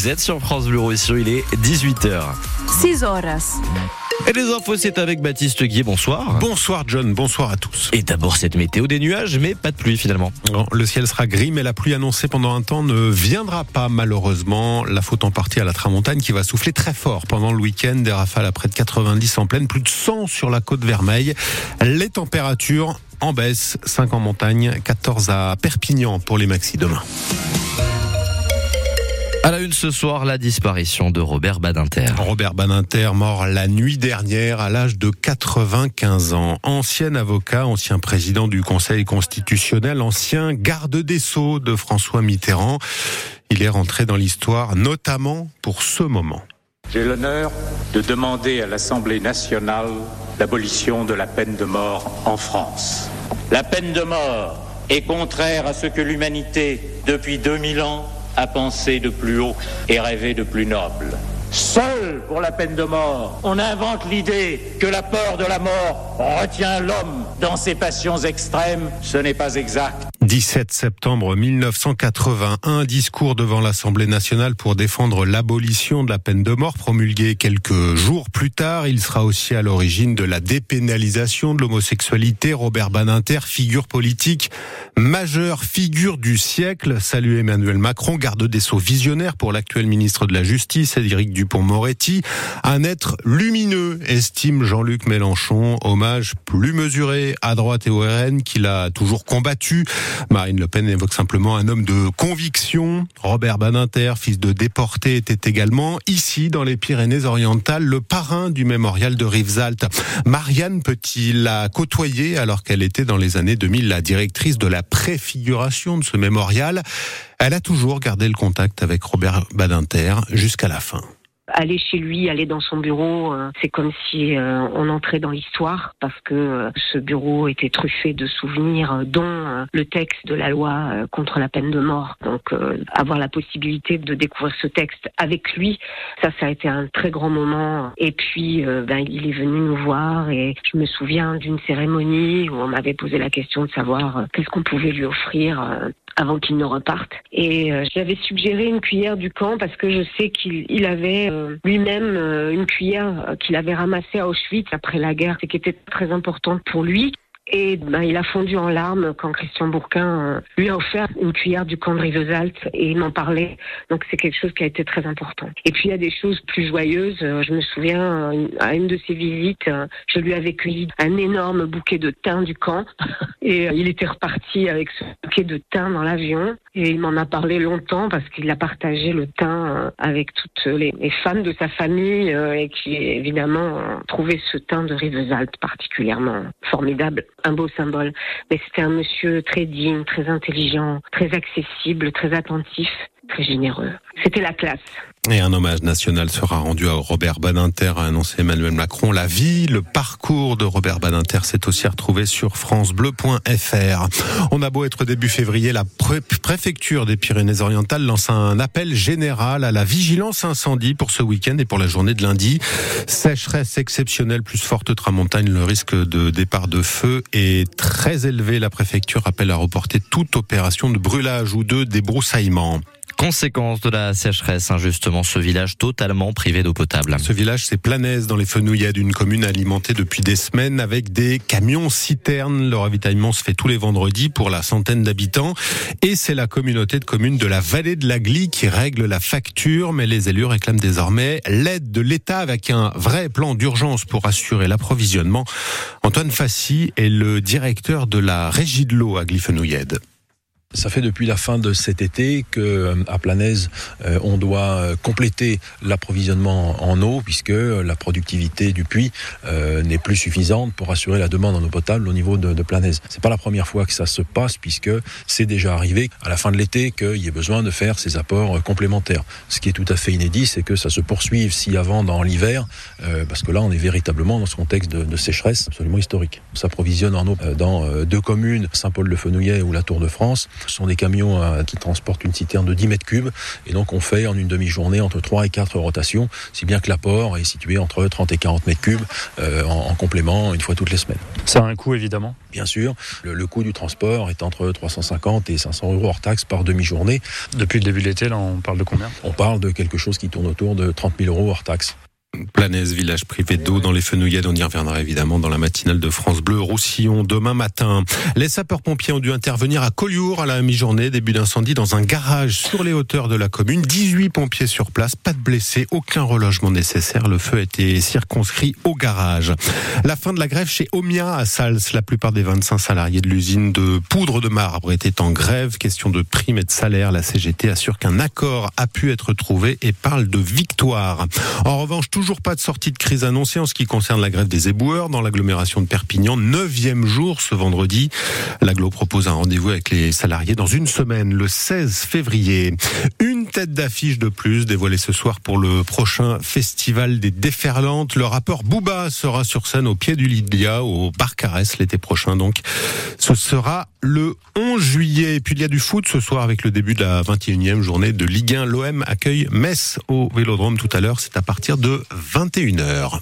Vous êtes sur France Bleu Roussillon, il est 18h. 6 horas. Et les infos, c'est avec Baptiste Guy. Bonsoir. Bonsoir John, bonsoir à tous. Et d'abord cette météo des nuages, mais pas de pluie finalement. Non, le ciel sera gris, mais la pluie annoncée pendant un temps ne viendra pas malheureusement. La faute en partie à la tramontagne qui va souffler très fort pendant le week-end. Des rafales à près de 90 en pleine, plus de 100 sur la côte Vermeille. Les températures en baisse, 5 en montagne, 14 à Perpignan pour les maxi demain. À la une ce soir, la disparition de Robert Badinter. Robert Badinter, mort la nuit dernière à l'âge de 95 ans. Ancien avocat, ancien président du Conseil constitutionnel, ancien garde des Sceaux de François Mitterrand. Il est rentré dans l'histoire notamment pour ce moment. J'ai l'honneur de demander à l'Assemblée nationale l'abolition de la peine de mort en France. La peine de mort est contraire à ce que l'humanité, depuis 2000 ans, a pensé de plus haut et rêvé de plus noble. Seul pour la peine de mort, on invente l'idée que la peur de la mort retient l'homme dans ses passions extrêmes. Ce n'est pas exact. 17 septembre 1981, discours devant l'Assemblée nationale pour défendre l'abolition de la peine de mort promulgué quelques jours plus tard. Il sera aussi à l'origine de la dépénalisation de l'homosexualité. Robert Badinter, figure politique majeure, figure du siècle. Salut Emmanuel Macron, garde des sceaux visionnaire pour l'actuel ministre de la Justice, Éric Dupont-Moretti. Un être lumineux, estime Jean-Luc Mélenchon. Hommage plus mesuré à droite et au RN qu'il a toujours combattu. Marine Le Pen évoque simplement un homme de conviction. Robert Badinter, fils de déporté, était également ici dans les Pyrénées-Orientales le parrain du mémorial de Rivesaltes. Marianne Petit l'a côtoyé alors qu'elle était dans les années 2000 la directrice de la préfiguration de ce mémorial. Elle a toujours gardé le contact avec Robert Badinter jusqu'à la fin aller chez lui, aller dans son bureau, euh, c'est comme si euh, on entrait dans l'histoire parce que euh, ce bureau était truffé de souvenirs, dont le texte de la loi contre la peine de mort. Donc avoir la possibilité de découvrir ce texte avec lui, ça, ça a été un très grand moment. Et puis, ben, il est venu nous voir et je me souviens d'une cérémonie où on m'avait posé la question de savoir qu'est-ce qu'on pouvait lui offrir avant qu'il ne reparte. Et j'avais suggéré une cuillère du camp parce que je sais qu'il avait lui-même euh, une cuillère euh, qu'il avait ramassée à Auschwitz après la guerre et qui était très importante pour lui. Et ben, il a fondu en larmes quand Christian Bourquin euh, lui a offert une cuillère du camp de Rivesaltes et il m'en parlait. Donc c'est quelque chose qui a été très important. Et puis il y a des choses plus joyeuses. Euh, je me souviens euh, à une de ses visites, je lui avais cueilli un énorme bouquet de thym du camp et il était reparti avec ce bouquet de thym dans l'avion et il m'en a parlé longtemps parce qu'il a partagé le thym avec toutes les, femmes de sa famille et qui évidemment trouvé ce thym de Rivesaltes particulièrement formidable un beau symbole. Mais c'était un monsieur très digne, très intelligent, très accessible, très attentif, très généreux. C'était la classe. Et un hommage national sera rendu à Robert Badinter, a annoncé Emmanuel Macron. La vie, le parcours de Robert Badinter s'est aussi retrouvé sur francebleu.fr. On a beau être début février, la préfecture des Pyrénées-Orientales lance un appel général à la vigilance incendie pour ce week-end et pour la journée de lundi. Sécheresse exceptionnelle plus forte tramontagne, le risque de départ de feu est très élevé. La préfecture appelle à reporter toute opération de brûlage ou de débroussaillement. Conséquence de la sécheresse, injustement, ce village totalement privé d'eau potable. Ce village, c'est Planaise, dans les Fenouillets, d'une commune alimentée depuis des semaines avec des camions citernes. Le ravitaillement se fait tous les vendredis pour la centaine d'habitants. Et c'est la communauté de communes de la vallée de la Glie qui règle la facture. Mais les élus réclament désormais l'aide de l'État avec un vrai plan d'urgence pour assurer l'approvisionnement. Antoine Fassi est le directeur de la régie de l'eau à Glifenouillède. Ça fait depuis la fin de cet été que euh, à Planaise, euh, on doit euh, compléter l'approvisionnement en eau puisque la productivité du puits n'est plus suffisante pour assurer la demande en eau potable au niveau de, de Planaise. C'est pas la première fois que ça se passe puisque c'est déjà arrivé à la fin de l'été qu'il y ait besoin de faire ces apports complémentaires. Ce qui est tout à fait inédit, c'est que ça se poursuive si avant dans l'hiver, parce que là on est véritablement dans ce contexte de, de sécheresse absolument historique. On s'approvisionne en eau dans deux communes, Saint-Paul-de-Fenouillet ou la Tour de France Ce sont des camions euh, qui transportent une citerne de 10 mètres cubes et donc on fait en une demi-journée entre 3 et 4 rotations, si bien que l'apport est situé entre 30 et 40 mètres cubes euh, en, complément une fois toutes les semaines. Ça a un coût évidemment? Bien sûr, le, coût du transport est entre 350 et 500 euros hors taxe par demi-journée. Depuis le début de l'été, là on parle de combien? On parle de quelque chose qui tourne autour de 30 000 euros hors taxe. Planèse, village privé d'eau dans les Fenouillades. On y reviendra évidemment dans la matinale de France Bleu Roussillon demain matin. Les sapeurs-pompiers ont dû intervenir à Collioure à la mi-journée, début d'incendie dans un garage sur les hauteurs de la commune. 18 pompiers sur place, pas de blessés, aucun relogement nécessaire. Le feu a été circonscrit au garage. La fin de la grève chez Omia à Sals. La plupart des 25 salariés de l'usine de poudre de marbre étaient en grève. Question de primes et de salaire. La CGT assure qu'un accord a pu être trouvé et parle de victoire. En revanche, toujours pas de sortie de crise annoncée en ce qui concerne la grève des éboueurs dans l'agglomération de Perpignan. Neuvième jour ce vendredi. L'aglo propose un rendez-vous avec les salariés dans une semaine, le 16 février. Tête d'affiche de plus dévoilée ce soir pour le prochain festival des déferlantes. Le rappeur Booba sera sur scène au pied du Lydia, au Barcarès l'été prochain donc. Ce sera le 11 juillet. Et puis il y a du foot ce soir avec le début de la 21e journée de Ligue 1. L'OM accueille Metz au Vélodrome tout à l'heure. C'est à partir de 21h.